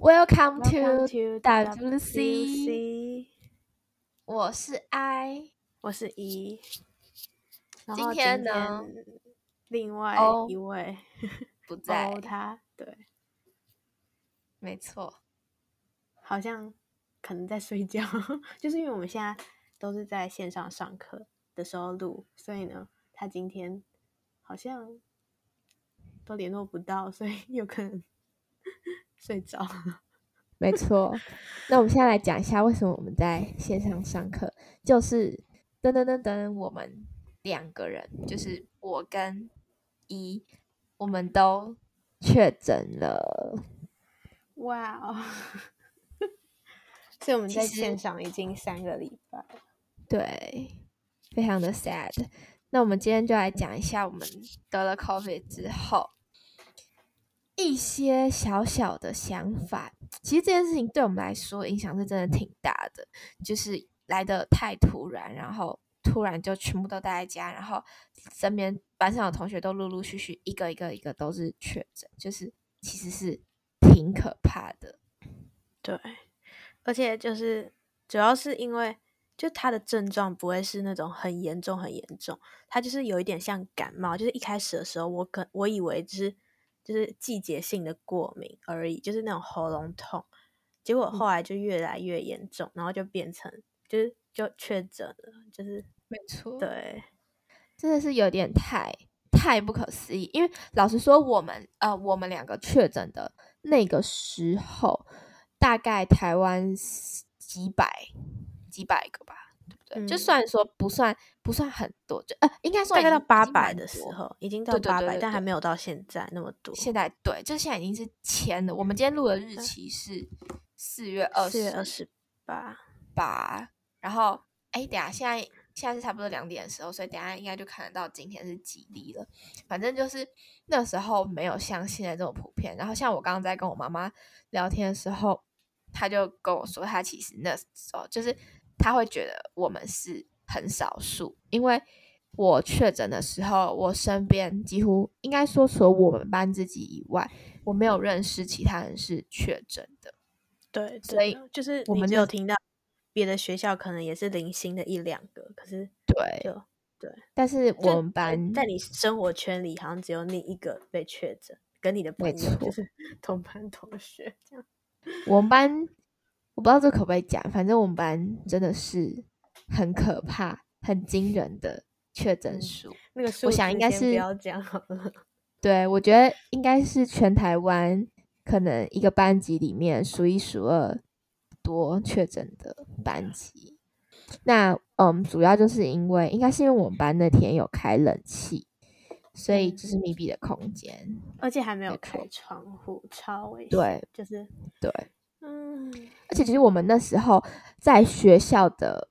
Welcome to WC，WC，我是 I。我是 E。然今天呢？另外哦。一位不在，哦，他对，没错，好像可能在睡觉，就是因为我们现在都是在线上上课的时候录，所以呢，他今天好像都联络不到，所以有可能睡着了。没错。那我们现在来讲一下为什么我们在线上上课，就是噔噔噔噔，我们两个人，就是我跟一，我们都确诊了。哇哦！所以我们在线上已经三个礼拜了。对，非常的 sad。那我们今天就来讲一下我们得了 COVID 之后一些小小的想法。其实这件事情对我们来说影响是真的挺大的，就是来的太突然，然后突然就全部都待在家，然后身边班上的同学都陆陆续续一个一个一个都是确诊，就是其实是挺可怕的。对，而且就是主要是因为，就他的症状不会是那种很严重很严重，他就是有一点像感冒，就是一开始的时候我可我以为就是就是季节性的过敏而已，就是那种喉咙痛，结果后来就越来越严重，然后就变成就是就确诊了，就是没错，对。真的是有点太太不可思议。因为老实说，我们呃，我们两个确诊的那个时候，大概台湾几百几百个吧，就嗯算说不算不算很多，就呃，应该说大概到八百的时候，已经到八百，但还没有到现在那么多。现在对，就是现在已经是签了。我们今天录的日期是四月二四月二十十八，八，然后哎，等下现在现在是差不多两点的时候，所以等下应该就看得到今天是几例了。反正就是那时候没有像现在这么普遍。然后像我刚刚在跟我妈妈聊天的时候，她就跟我说，她其实那时候就是她会觉得我们是很少数，因为我确诊的时候，我身边几乎应该说除了我们班自己以外，我没有认识其他人是确诊的。对，所以就是我们就只有听到别的学校可能也是零星的一两个，可是对，对但是我们班在你生活圈里，好像只有你一个被确诊，跟你的朋没友就是 同班同学这样。我们班我不知道这可不可以讲，反正我们班真的是很可怕、很惊人的确诊嗯数。那个数我想应该是不要讲好了。对，我觉得应该是全台湾可能一个班级里面数一数二多确诊的班级。那嗯，主要就是因为应该是因为我们班那天有开冷气，所以嗯就是密闭的空间。而且还没有开窗户，超危险。对，就是对，嗯，而且其实我们那时候在学校的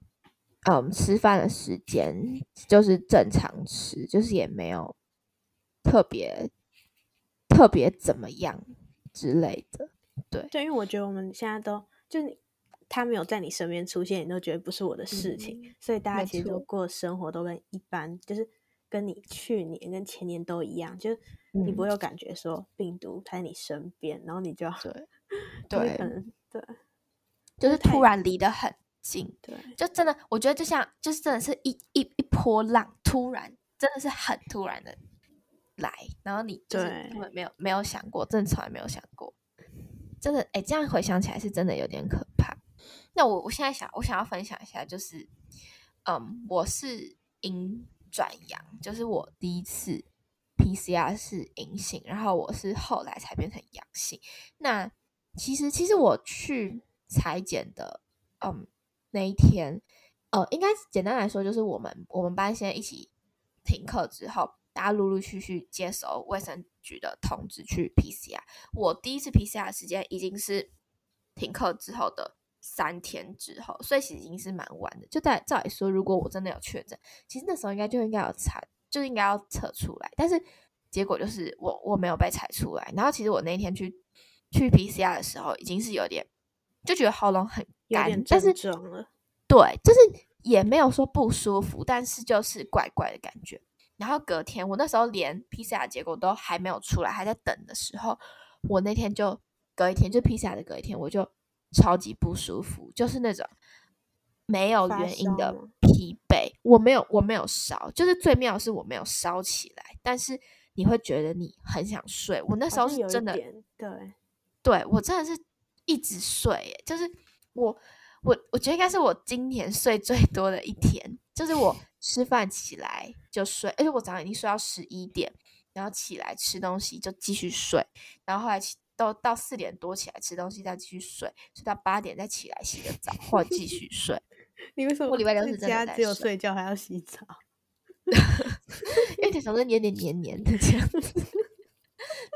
嗯吃饭的时间就是正常吃，就是也没有特别特别怎么样之类的。对，对因为我觉得我们现在都就你他没有在你身边出现，你都觉得不是我的事情，嗯所以大家其实都过生活都跟一般，就是跟你去年跟前年都一样，就是你不会嗯有感觉说病毒在你身边，然后你就要对。就是对对 就是突然离得很近，对就真的我觉得就像就是真的是一一一波浪，突然真的是很突然的来，然后你就是对根本没有没有想过，真的从来没有想过，真的哎，这样回想起来是真的有点可怕。那我我现在想，我想要分享一下，就是嗯，我是阴转阳，就是我第一次 PCR 是阴性，然后我是后来才变成阳性。那其实其实我去裁剪的，嗯，那一天，呃，应该简单来说就是我们我们班先一起停课之后，大家陆陆续续接收卫生局的通知去 PCR。我第一次 PCR 时间已经是停课之后的三天之后，所以其实已经是蛮晚的。就在照理说，如果我真的有确诊，其实那时候应该就应该有查，就应该要测出来，但是结果就是我我没有被裁出来。然后其实我那天去去 PCR 的时候，已经是有点就觉得喉咙很干，但是。对，就是也没有说不舒服，但是就是怪怪的感觉。然后隔天，我那时候连 PCR 结果都还没有出来，还在等的时候，我那天就隔一天就 PCR 的隔一天，我就超级不舒服，就是那种没有原因的疲惫。我没有，我没有烧，就是最妙的是我没有烧起来，但是你会觉得你很想睡。我那时候是真的，对，对我真的是一直睡耶，就是我我我觉得应该是我今年睡最多的一天，就是我吃饭起来就睡，而且我早上已经睡到十一点，然后起来吃东西就继续睡，然后后来起都到四点多起来吃东西再继续睡，睡到八点再起来洗个澡或者继续 睡，你为什么我礼拜六在是真的家只有睡睡觉还要洗澡？因为你总是黏黏黏黏的这样子。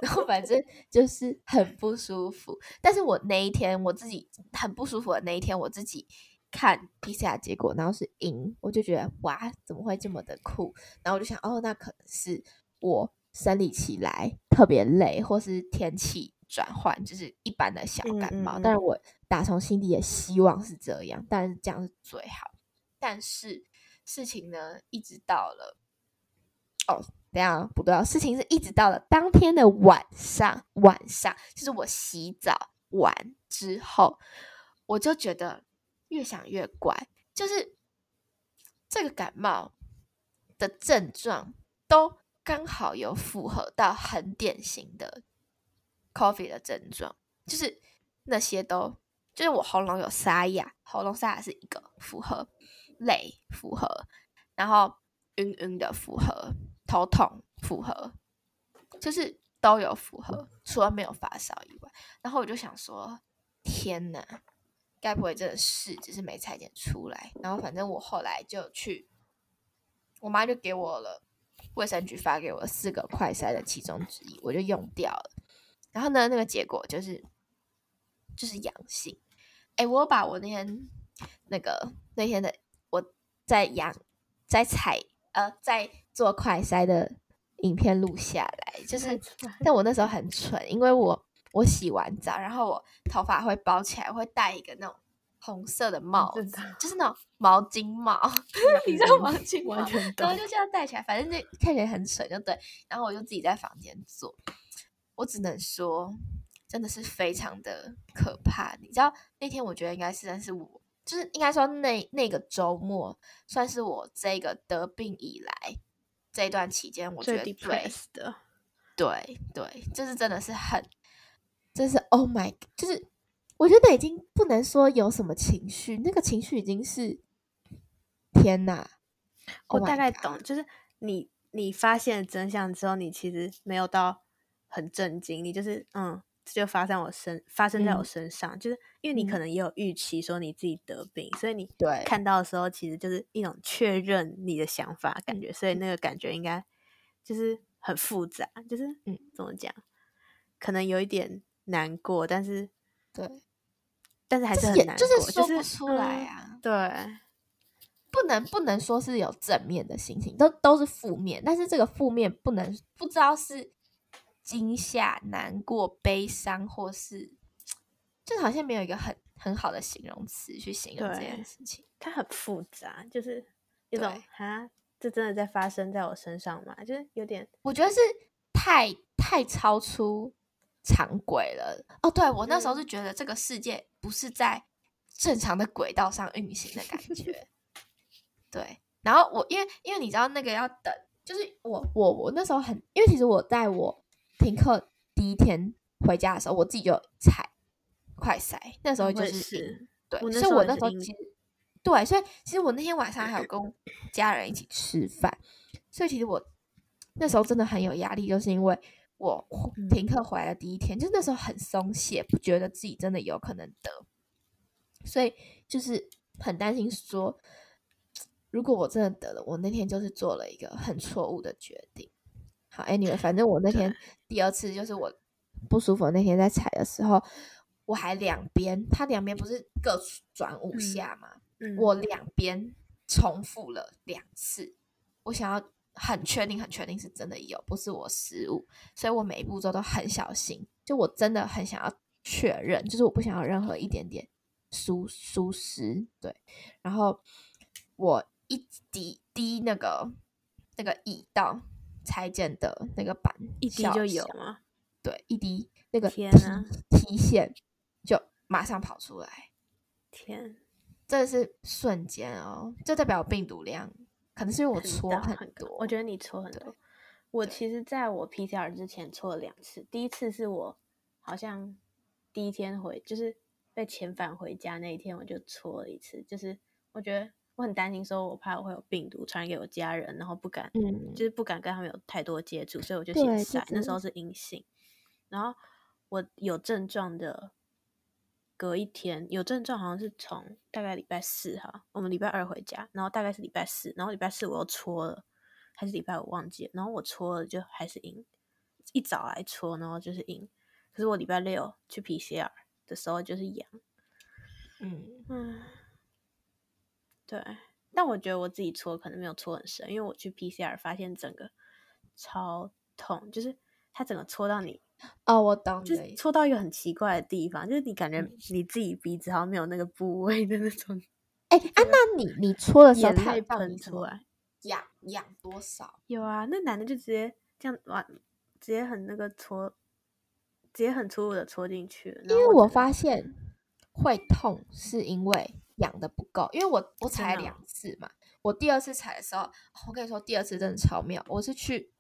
然后反正就是很不舒服，但是我那一天我自己很不舒服的那一天，我自己看 PCR 结果，然后是阴，我就觉得哇，怎么会这么的酷？然后我就想，哦，那可能是我生理期来特别累，或是天气转换，就是一般的小感冒。嗯嗯嗯但是我打从心底也希望是这样，但是这样是最好。但是事情呢，一直到了哦，等一下不对，事情是一直到了当天的晚上，晚上就是我洗澡完之后，我就觉得越想越怪，就是这个感冒的症状都刚好有符合到很典型的 coffee 的症状，就是那些都就是我喉咙有沙哑，喉咙沙哑是一个符合，累符合，然后晕晕的符合，头痛符合，就是都有符合，除了没有发烧以外。然后我就想说，天哪，该不会真的是只是没裁剪出来？然后反正我后来就去，我妈就给我了卫生局发给我四个快筛的其中之一，我就用掉了。然后呢，那个结果就是就是阳性。哎，我把我那天那个那天的我在阳在采呃在做快筛的影片录下来，就是但我那时候很蠢，因为我我洗完澡，然后我头发会包起来，会戴一个那种红色的帽子，就是那种毛巾帽，你知道毛巾帽然后。就这样戴起来，反正就看起来很蠢，就对。然后我就自己在房间做，我只能说，真的是非常的可怕。你知道那天我觉得应该是，但是我就是应该说那那个周末算是我这个得病以来这一段期间，我觉最得最 depressed 的，对对，就是真的是很，就是 Oh my，God，就是我觉得已经不能说有什么情绪，那个情绪已经是天哪！我 Oh 大概懂，就是你你发现真相之后，你其实没有到很震惊，你就是嗯，这就发生我身发生在我嗯。身上，就是因为你可嗯。能也有预期说你自己得病，所以你对。看到的时候，其实就是一种确认你的想法感觉，所以那个感觉应该就是很复杂，就是嗯。怎么讲，可能有一点难过，但是对，但是还是很难过，就是说不就是出来嗯啊。对，不能不能说是有正面的心情，都都是负面，但是这个负面不能不知道是惊吓、难过、悲伤，或是就好像没有一个很很好的形容词去形容这件事情。它很复杂，就是一种对哈，这真的在发生在我身上吗？就是有点我觉得是太太超出常轨了。哦，对我那时候是嗯觉得这个世界不是在正常的轨道上运行的感觉。对，然后我因为因为你知道那个要等，就是我我我那时候很，因为其实我在我停课第一天回家的时候，我自己就采快筛，那时候就是是对，所以我那时候其实对，所以其实我那天晚上还有跟家人一起吃饭，所以其实我那时候真的很有压力，就是因为我嗯停课回来的第一天，就那时候很松懈，不觉得自己真的有可能得，所以就是很担心说，如果我真的得了，我那天就是做了一个很错误的决定。好，anyway，反正我那天。第二次就是我不舒服那天在踩的时候，我还两边，它两边不是各转五嗯下吗？嗯我两边重复了两次，我想要很确定、很确定是真的有，不是我失误，所以我每一步骤都很小心。就我真的很想要确认，就是我不想要任何一点点疏疏失。对，然后我一滴滴那个那个乙到裁剪的那个板一滴就有吗？对，一滴那个天啊 T 线就马上跑出来，天，真的是瞬间哦，这代表病毒量可能是因为我搓大很多，我觉得你搓很多。我其实在我 PCR 之前搓了两次，第一次是我好像第一天回，就是被遣返回家那一天，我就搓了一次。就是我觉得我很担心，说我怕我会有病毒传染给我家人，然后不敢，嗯就是不敢跟他们有太多接触，所以我就先这晒。那时候是阴性，然后我有症状的隔一天有症状，好像是从大概礼拜四哈，我们礼拜二回家，然后大概是礼拜四，然后礼拜四我又搓了，还是礼拜五忘记了，然后我搓了就还是阴，一早来搓，然后就是阴，可是我礼拜六去 PCR 的时候就是阳，嗯，嗯，对，但我觉得我自己搓可能没有搓很深，因为我去 PCR 发现整个超痛，就是它整个搓到你哦，我懂就戳到一个很奇怪的地方，就是你感觉嗯你自己鼻子好像没有那个部位的那种 哎、啊，那你你戳的时候，眼泪有让喷出来。痒痒多少？有啊，那男的就直接这样哇，直接很那个戳，直接很粗鲁的戳进去了。因为我发现会痛是因为痒的不够，因为我我踩的哦两次嘛，我第二次踩的时候，我跟你说第二次真的超妙，我是去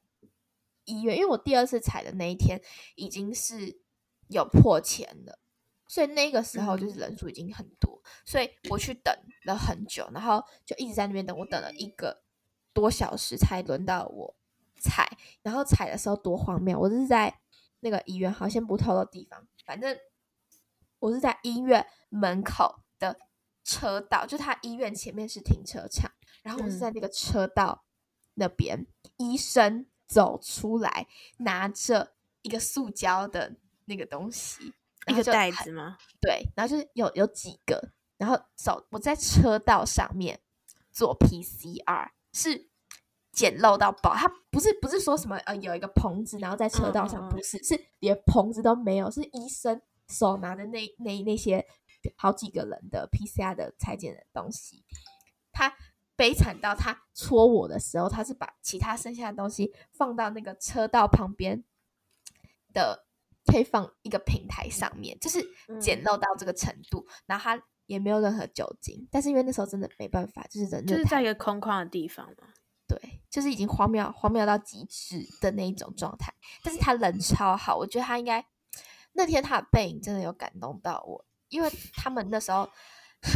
医院，因为我第二次踩的那一天已经是有破千了。所以那个时候就是嗯人数已经很多，所以我去等了很久，然后就一直在那边等，我等了一个多小时才轮到我踩，然后踩的时候多荒谬，我是在那个医院，好先不透露地方，反正我是在医院门口的车道，就他医院前面是停车场，然后我是嗯在那个车道那边，医生走出来，拿着一个塑胶的那个东西，一个袋子吗？对，然后就是有有几个，然后走我在车道上面做 PCR 是简陋到爆，它不是不是说什么呃有一个棚子，然后在车道上，不是是连棚子都没有，是医生手拿的那那那些好几个人的 PCR 的裁剪的东西，他悲惨到他戳我的时候，他是把其他剩下的东西放到那个车道旁边的可以放一个平台上面，就是简嗯陋到这个程度，然后他也没有任何酒精，但是因为那时候真的没办法，就是人就是在一个空旷的地方嘛。对，就是已经荒谬荒谬到极致的那一种状态。但是他人超好，我觉得他应该那天他的背影真的有感动到我，因为他们那时候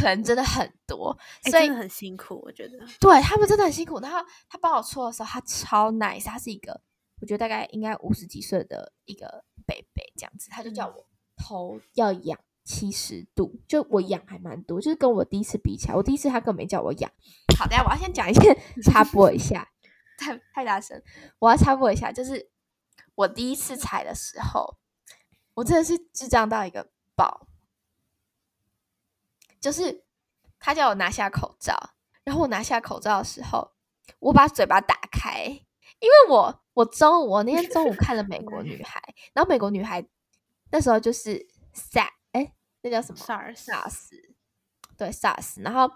人真的很多，哎、所以很辛苦，我觉得。对他们真的很辛苦。然后他帮我搓的时候，他超 nice，他是一个我觉得大概应该五十几岁的一个贝贝这样子，他就叫嗯我头要仰七十度，就我仰还蛮多，就是跟我第一次比起来，我第一次他根本没叫我仰。好，等一下我要先讲一件 插播一下，太太大声，我要插播一下，就是我第一次踩的时候，我真的是智障到一个爆，就是他叫我拿下口罩，然后我拿下口罩的时候，我把嘴巴打开，因为我我中午我那天中午看了《美国女孩》，然后《美国女孩》那时候就是 SARS，哎，那叫什么？SARS，对 SARS，然后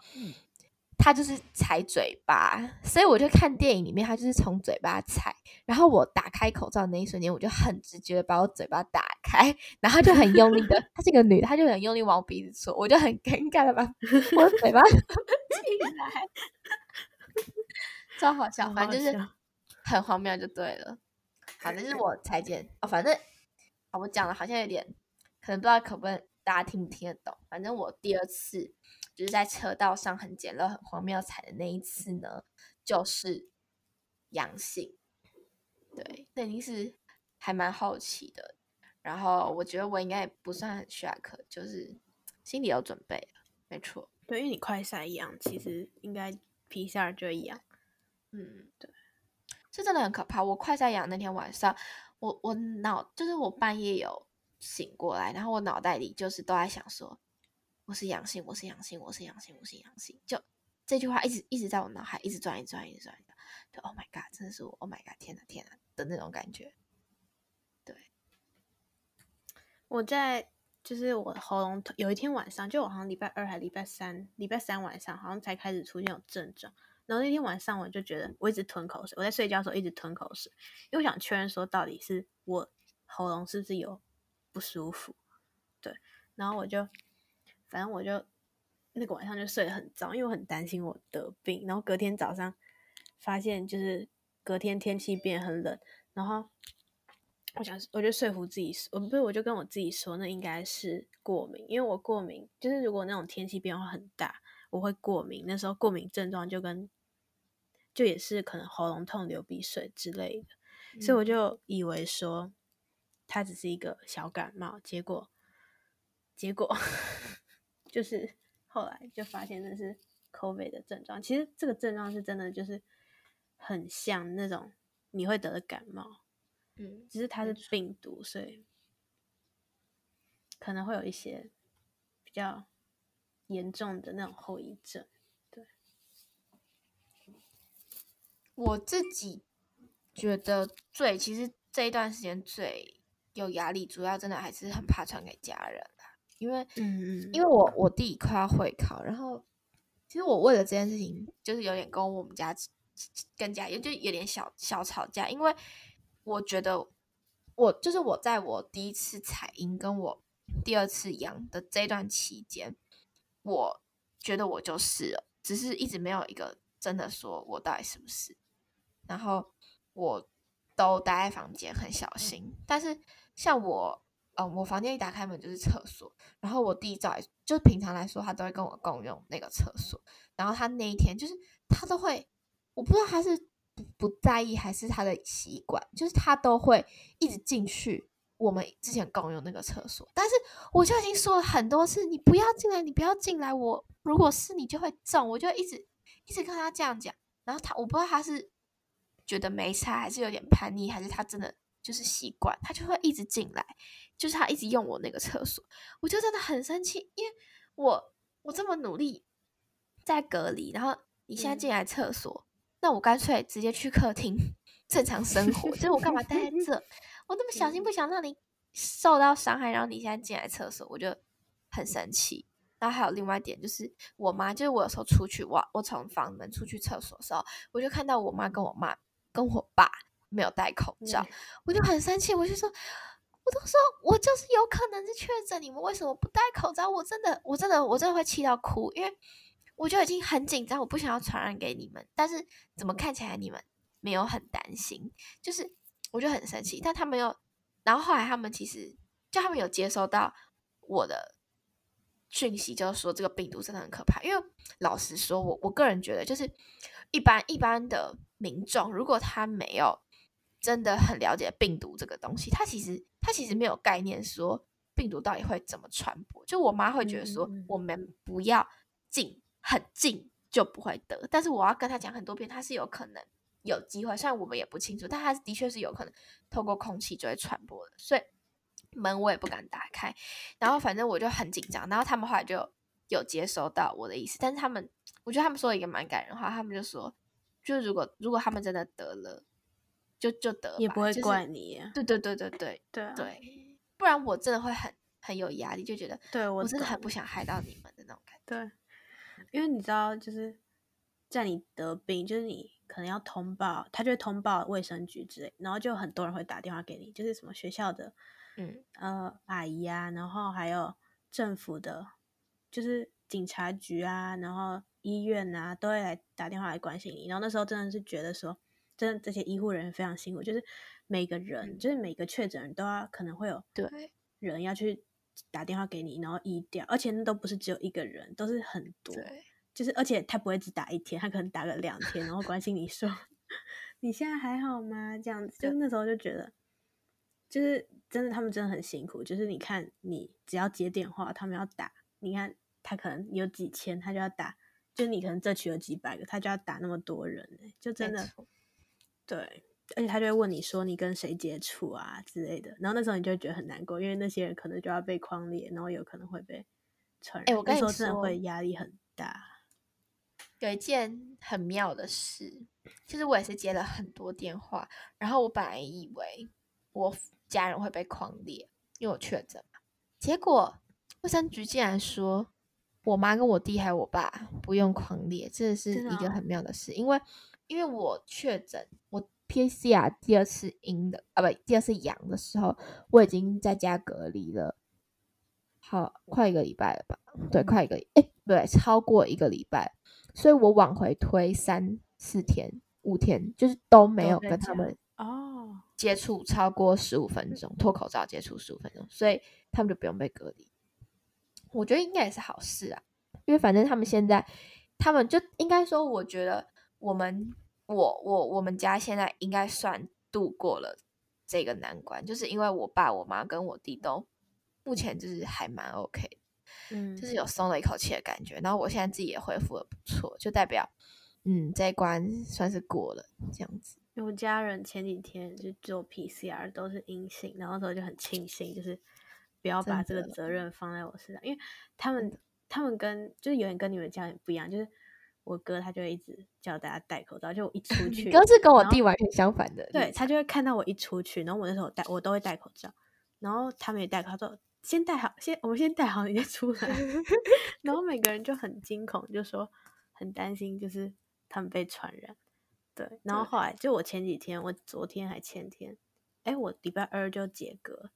他就是踩嘴巴，所以我就看电影里面，他就是从嘴巴踩，然后我打开口罩的那一瞬间，我就很直觉的把我嘴巴打开，然后就很用力的，她是一个女的，她就很用力往我鼻子戳，我就很尴尬的把 我的嘴巴 进来，超好笑，反正就是很荒谬就对了。好，这是我裁剪哦，反正啊，我讲的好像有点，可能不知道可不可以大家听不听得懂。反正我第二次就是在车道上很简陋、很荒谬踩的那一次呢，就是阳性。对，那已经是还蛮好奇的。然后我觉得我应该也不算很 shock，就是心里有准备了，没错。对，因为你快筛一样，其实应该 PCR 就一样。嗯，对，这真的很可怕。我快在阳那天晚上，我我脑就是我半夜有醒过来，然后我脑袋里就是都在想说，我是阳性，我是阳性，我是阳性，我是阳性，就这句话一直一直在我脑海一直转，一转，一直转，就 Oh my God，真的是我 Oh my God，天哪天哪的那种感觉。对我在就是我喉咙有一天晚上，就我好像礼拜二还礼拜三，礼拜三晚上好像才开始出现有症状。然后那天晚上我就觉得我一直吞口水，我在睡觉的时候一直吞口水，因为我想确认说到底是我喉咙是不是有不舒服，对，然后我就反正我就那个晚上就睡得很早，因为我很担心我得病，然后隔天早上发现就是隔天天气变很冷，然后我想我就说服自己，我不是我就跟我自己说那应该是过敏，因为我过敏就是如果那种天气变化很大，我会过敏，那时候过敏症状就跟就也是可能喉咙痛、流鼻水之类的，所以我就以为说它只是一个小感冒，结果结果就是后来就发现那是 COVID 的症状。其实这个症状是真的，就是很像那种你会得的感冒，嗯，只是它是病毒，所以可能会有一些比较严重的那种后遗症。对我自己觉得最其实这一段时间最有压力，主要真的还是很怕传给家人啦，因为嗯嗯因为我我弟快要会考，然后其实我为了这件事情，就是有点跟我们家跟家也就有点小小吵架，因为我觉得我就是我在我第一次采阴跟我第二次阳的这段期间，我觉得我就是了，只是一直没有一个真的说我到底是不是，然后我都待在房间很小心，但是像我。嗯，我房间一打开门就是厕所，然后我弟照，就平常来说，他都会跟我共用那个厕所。然后他那一天就是他都会，我不知道他是不不在意还是他的习惯，就是他都会一直进去我们之前共用那个厕所。但是我就已经说了很多次，你不要进来，你不要进来。我如果是你就会中，我就一直一直跟他这样讲。然后他我不知道他是觉得没差，还是有点叛逆，还是他真的就是习惯，他就会一直进来。就是他一直用我那个厕所，我就真的很生气，因为我我这么努力在隔离，然后你现在进来厕所，那我干脆直接去客厅正常生活，就是我干嘛待在 这？我那么小心不想让你受到伤害，然后你现在进来厕所，我就很生气。然后还有另外一点就是，我妈就是我有时候出去，我我从房门出去厕所的时候，我就看到我妈跟我妈跟我爸没有戴口罩，我就很生气，我就说。都说，我就是有可能是确诊，你们为什么不戴口罩？我真的，我真的，我真的会气到哭，因为我就已经很紧张，我不想要传染给你们。但是怎么看起来你们没有很担心？就是我就很生气，但他们又，然后后来他们其实就他们有接收到我的讯息，就是说这个病毒真的很可怕。因为老实说，我我个人觉得，就是一般一般的民众，如果他没有真的很了解病毒这个东西，他其实他其实没有概念说病毒到底会怎么传播。就我妈会觉得说，我们不要近很近就不会得，但是我要跟他讲很多遍，他是有可能有机会，虽然我们也不清楚，但他的确是有可能透过空气就会传播的，所以门我也不敢打开。然后反正我就很紧张，然后他们后来就有接收到我的意思，但是他们我觉得他们说了一个蛮感人的话，他们就说，就是如果如果他们真的得了。就就得也不会怪你，对对对对对对对，不然我真的会很很有压力，就觉得对我真的很不想害到你们的那种感觉。对，因为你知道，就是在你得病，就是你可能要通报，他就会通报卫生局之类，然后就很多人会打电话给你，就是什么学校的，嗯呃阿姨啊，然后还有政府的，就是警察局啊，然后医院啊，都会来打电话来关心你。然后那时候真的是觉得说。真的，这些医护人员非常辛苦，就是每个人，就是每个确诊人都要可能会有对人要去打电话给你，然后医掉，而且那都不是只有一个人，都是很多，就是而且他不会只打一天，他可能打个两天，然后关心你说 你现在还好吗？这样子，就那时候就觉得，就是真的，他们真的很辛苦。就是你看，你只要接电话，他们要打，你看他可能有几千，他就要打，就你可能这区有几百个，他就要打那么多人，就真的。对，而且他就会问你说你跟谁接触啊之类的，然后那时候你就会觉得很难过，因为那些人可能就要被框列，然后有可能会被传染。哎，我跟你说，真的会压力很大。有一件很妙的事，其实我也是接了很多电话，然后我本来以为我家人会被框列，因为我确诊嘛，结果卫生局竟然说我妈跟我弟还有我爸不用框列，这是一个很妙的事，因为。因为我确诊，我 PCR 第二次阴的啊，不，第二次阳的时候，我已经在家隔离了，好快一个礼拜了吧？对，快一个，哎，对，超过一个礼拜，所以我往回推三四天、五天，就是都没有跟他们哦接触超过十五分钟，脱口罩接触十五分钟，所以他们就不用被隔离。我觉得应该也是好事啊，因为反正他们现在，他们就应该说，我觉得我们。我我我们家现在应该算度过了这个难关，就是因为我爸我妈跟我弟都目前就是还蛮 OK，嗯，就是有松了一口气的感觉。然后我现在自己也恢复的不错，就代表嗯这一关算是过了这样子。我家人前几天就做 PCR 都是阴性，然后时候就很庆幸，就是不要把这个责任放在我身上，因为他们他们跟就是有点跟你们家人不一样，就是。我哥他就会一直叫大家戴口罩，就我一出 去，哥是跟我弟完全相反的，对他就会看到我一出去，然后我那时候戴我都会戴口罩，然后他们也戴口罩，先戴好，先我们先戴好你再出来，然后每个人就很惊恐，就说很担心，就是他们被传染，对，然后后来就我前几天，我昨天还前天，哎，我礼拜二就解隔，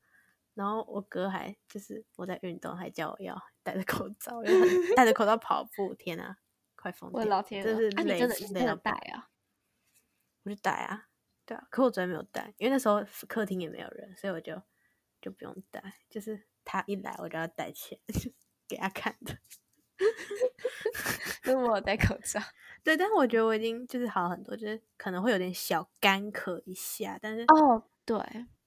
然后我哥还就是我在运动，还叫我要戴着口罩，戴着口罩跑步，天啊！快疯掉！我老天，这是累真的真的带啊！我就带啊，对啊。可我昨天没有带，因为那时候客厅也没有人，所以我就就不用带。就是他一来，我就要带起来给他看的。因为我戴口罩，对，但是我觉得我已经就是好很多，就是可能会有点小干咳一下，但是哦，对。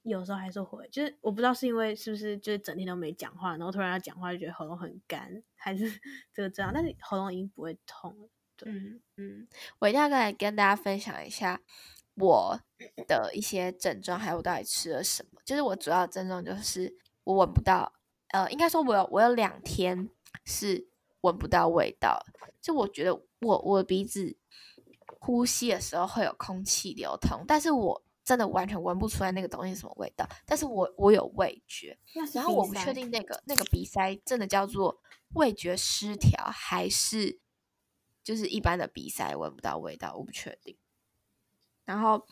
有时候还是会，就是我不知道是因为是不是就是整天都没讲话，然后突然要讲话就觉得喉咙很干，还是 这个这样，但是喉咙已经不会痛了。嗯嗯，我一定要来跟大家分享一下我的一些症状，还有我到底吃了什么。就是我主要症状就是我闻不到，呃，应该说我有我有两天是闻不到味道，就我觉得我我鼻子呼吸的时候会有空气流通，但是我。真的完全闻不出来那个东西什么味道，但是我我有味觉，然后我不确定那个那个鼻塞真的叫做味觉失调，还是就是一般的鼻塞闻不到味道，我不确定。然后，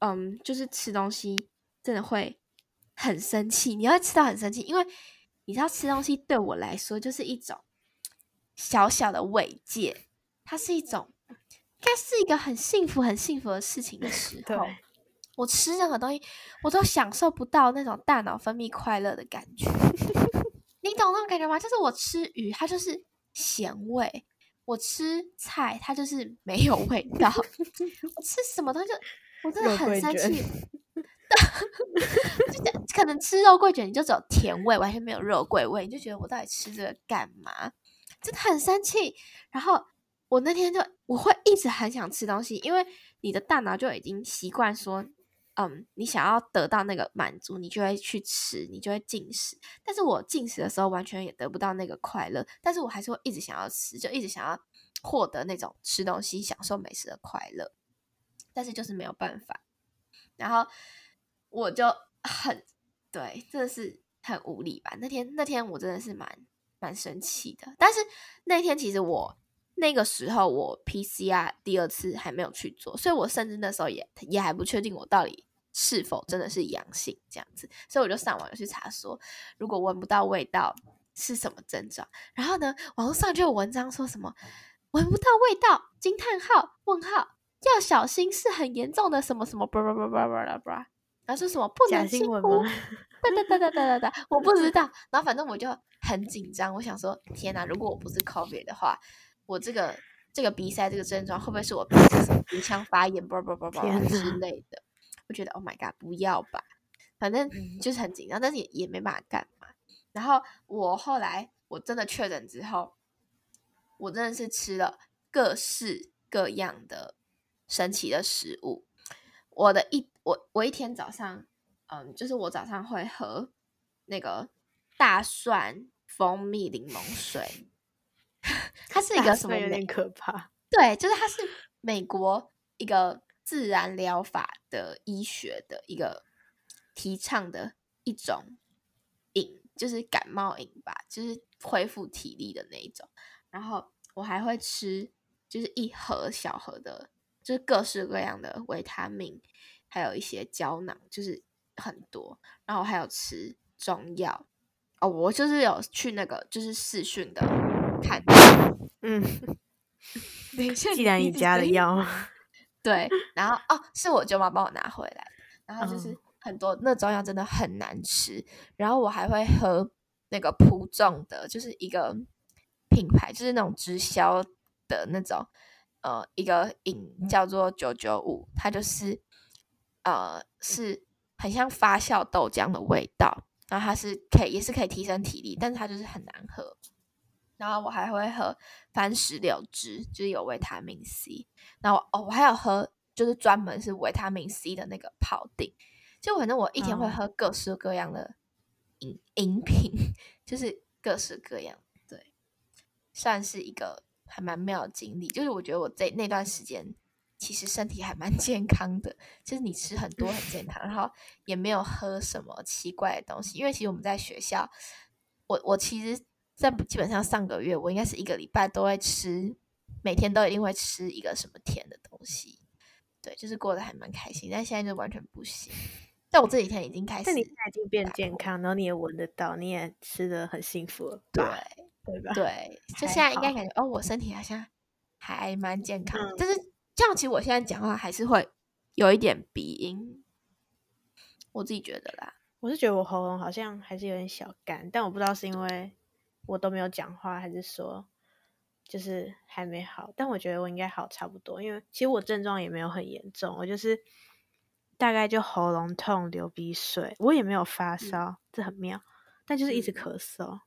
嗯，就是吃东西真的会很生气，你会吃到很生气，因为你知道吃东西对我来说就是一种小小的慰藉，它是一种应该是一个很幸福很幸福的事情的时 候。我吃任何东西，我都享受不到那种大脑分泌快乐的感觉。你懂那种感觉吗？就是我吃鱼，它就是咸味；我吃菜，它就是没有味道。我吃什么东西，我真的很生气。就可能吃肉桂卷，你就只有甜味，完全没有肉桂味，你就觉得我到底吃这个干嘛？真的很生气。然后我那天就我会一直很想吃东西，因为你的大脑就已经习惯说。嗯，你想要得到那个满足，你就会去吃，你就会进食。但是我进食的时候，完全也得不到那个快乐。但是我还是会一直想要吃，就一直想要获得那种吃东西、享受美食的快乐。但是就是没有办法。然后我就很对，真的是很无力吧？那天那天我真的是蛮蛮生气的。但是那天其实我。那个时候我 PCR 第二次还没有去做，所以我甚至那时候也也还不确定我到底是否真的是阳性这样子，所以我就上网去查说，如果闻不到味道是什么症状。然后呢，网络上就有文章说什么闻不到味道惊叹号问号要小心是很严重的什么什么叭叭叭叭叭叭，然后说什么不能轻忽，哒哒哒哒哒哒哒，我不知道。然后反正我就很紧张，我想说天哪，如果我不是 COVID 的话。我这个这个鼻塞这个症状会不会是我鼻子鼻腔发炎，啵啵啵啵之类的？我觉得 Oh my God，不要吧，反正就是很紧张，但是也也没办法干嘛。然后我后来我真的确诊之后，我真的是吃了各式各样的神奇的食物。我的一我我一天早上，嗯，就是我早上会喝那个大蒜蜂蜜柠檬水。它是一个什么？有点可怕。对，就是它是美国一个自然疗法的医学的一个提倡的一种饮，就是感冒饮吧，就是恢复体力的那一种。然后我还会吃，就是一盒小盒的就是各式各样的维他命，还有一些胶囊，就是很多。然后还有吃中药哦，我就是有去那个就是试训的看，嗯，等一下，既然你家的药，对，然后哦，是我舅妈帮我拿回来，然后就是嗯。很多那中药真的很难吃，然后我还会喝那个普众的，就是一个品牌，就是那种直销的那种，呃，一个饮叫做九九五，它就是呃是很像发酵豆浆的味道，然后它是可以也是可以提升体力，但是它就是很难喝。然后我还会喝番石榴汁，就是有维他命 C。然后哦，我还有喝就是专门是维他命 C 的那个泡锭。就反正我一天会哦喝各式各样的饮饮品，就是各式各样，对，算是一个还蛮妙的经历。就是我觉得我在那段时间其实身体还蛮 健康的，就是你吃很多很健康，然后也没有喝什么奇怪的东西。因为其实我们在学校，我我其实在基本上上个月我应该是一个礼拜都会吃，每天都一定会吃一个什么甜的东西。对，就是过得还蛮开心，但现在就完全不行。但我这几天已经开始但你现在已经变健康，然后你也闻得到，你也吃的很幸福了对？对吧？对，就现在应该感觉哦，我身体好像还蛮健康但是这样其实我现在讲话还是会有一点鼻音，我自己觉得啦。我是觉得我喉咙好像还是有点小干，但我不知道是因为我都没有讲话，还是说就是还没好。但我觉得我应该好差不多，因为其实我症状也没有很严重，我就是大概就喉咙痛、流鼻水，我也没有发烧，这很妙。但就是一直嗯咳嗽，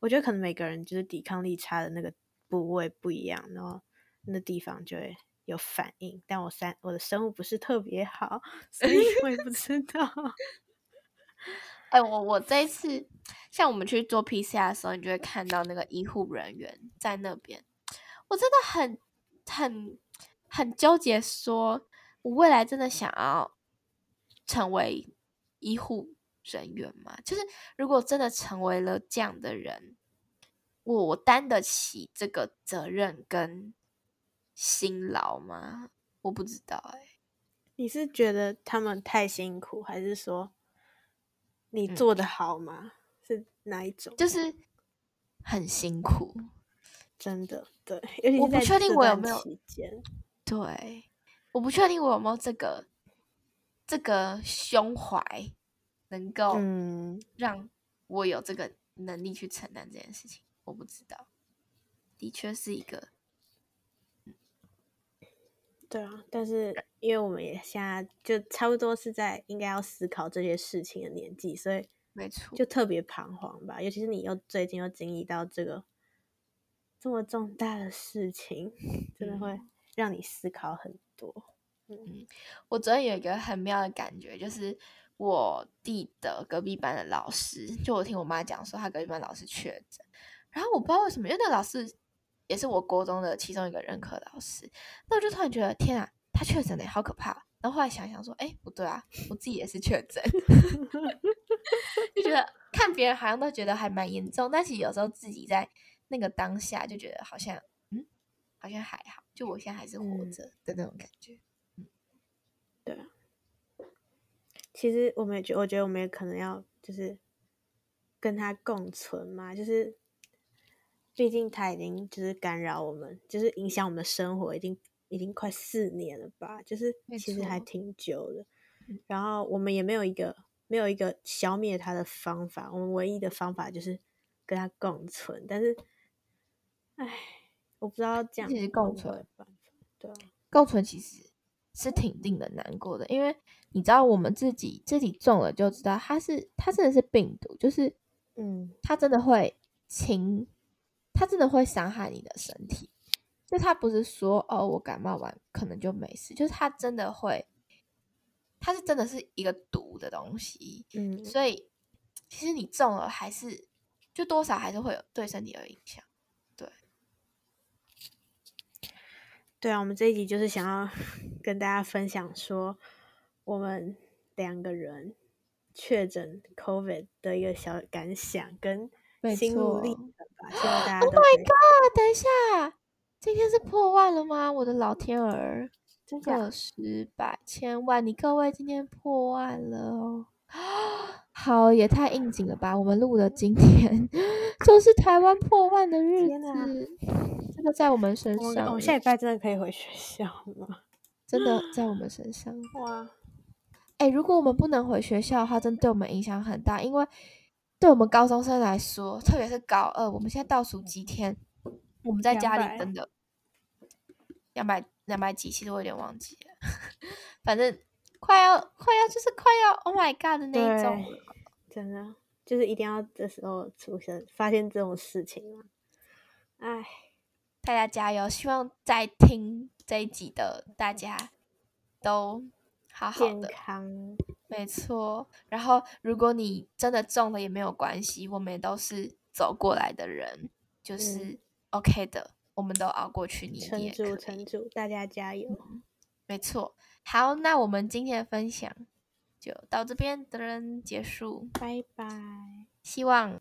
我觉得可能每个人就是抵抗力差的那个部位不一样，然后那地方就会有反应。但我三我的生物不是特别好，所以我也不知道。哎、我我这一次像我们去做 PCR 的时候，你就会看到那个医护人员在那边，我真的很很很纠结说我未来真的想要成为医护人员吗？就是如果真的成为了这样的人，我我担得起这个责任跟辛劳吗？我不知道哎、你是觉得他们太辛苦，还是说你嗯做的好吗？是哪一种？就是很辛苦。真的对，尤其我不确定我有没有对，我不确定我有没有这个这个胸怀，能够嗯，让我有这个能力去承担这件事情。我不知道，的确是一个对啊，但是因为我们也现在就差不多是在应该要思考这些事情的年纪，所以没错，就特别彷徨吧。尤其是你又最近又经历到这个这么重大的事情，真的会让你思考很多。嗯我昨天有一个很妙的感觉，就是我弟的隔壁班的老师，就我听我妈讲说，他隔壁班老师确诊，然后我不知道为什么，因为那个老师也是我国中的其中一个任课老师，那我就突然觉得天啊，他确诊了，好可怕。然后后来想想说，哎，不对啊，我自己也是确诊，就觉得看别人好像都觉得还蛮严重，但其实有时候自己在那个当下就觉得好像，嗯，好像还好，就我现在还是活嗯着的那种感觉。对啊，其实我们也觉，我觉得我们也可能要就是跟他共存嘛，就是毕竟它已经就是干扰我们，就是影响我们的生活，已经已经快四年了吧，就是其实还挺久的嗯。然后我们也没有一个没有一个消灭它的方法，我们唯一的方法就是跟它共存。但是，唉，我不知道这样其实共存有办法，对啊，共存其实是挺令人难过的，因为你知道我们自己自己中了就知道它是它真的是病毒，就是嗯它真的会侵，它真的会伤害你的身体。就它不是说哦我感冒完可能就没事，就是它真的会，它是真的是一个毒的东西，嗯，所以其实你中了还是就多少还是会有对身体有影响。对啊，我们这一集就是想要 跟大家分享说，我们两个人确诊 COVID 的一个小感想跟没心路历错程吧，希望大家 Oh my god！等一下，今天是破万了吗？我的老天儿！真假个十百千万，你各位今天破万了哦！好，也太应景了吧！我们录的今天 就是台湾破万的日子，这个在我们身上，我们下礼拜真的可以回学校吗？真的在我们身上。哇，哎、如果我们不能回学校的话，真的对我们影响很大，因为对我们高中生来说，特别是高二，我们现在倒数几天，我们在家里200真的两百两百几，其实我有点忘记了，反正快要快要就是快要 Oh my God 的那一种，真的就是一定要这时候出生，发现这种事情嘛。哎，大家加油！希望在听这一集的大家都好好健的，康，没错。然后，如果你真的中了也没有关系，我们也都是走过来的人，就是 OK 的，我们都熬过去，你也可以。撑住，大家加油！没错。好，那我们今天的分享就到这边的人结束。拜拜。希望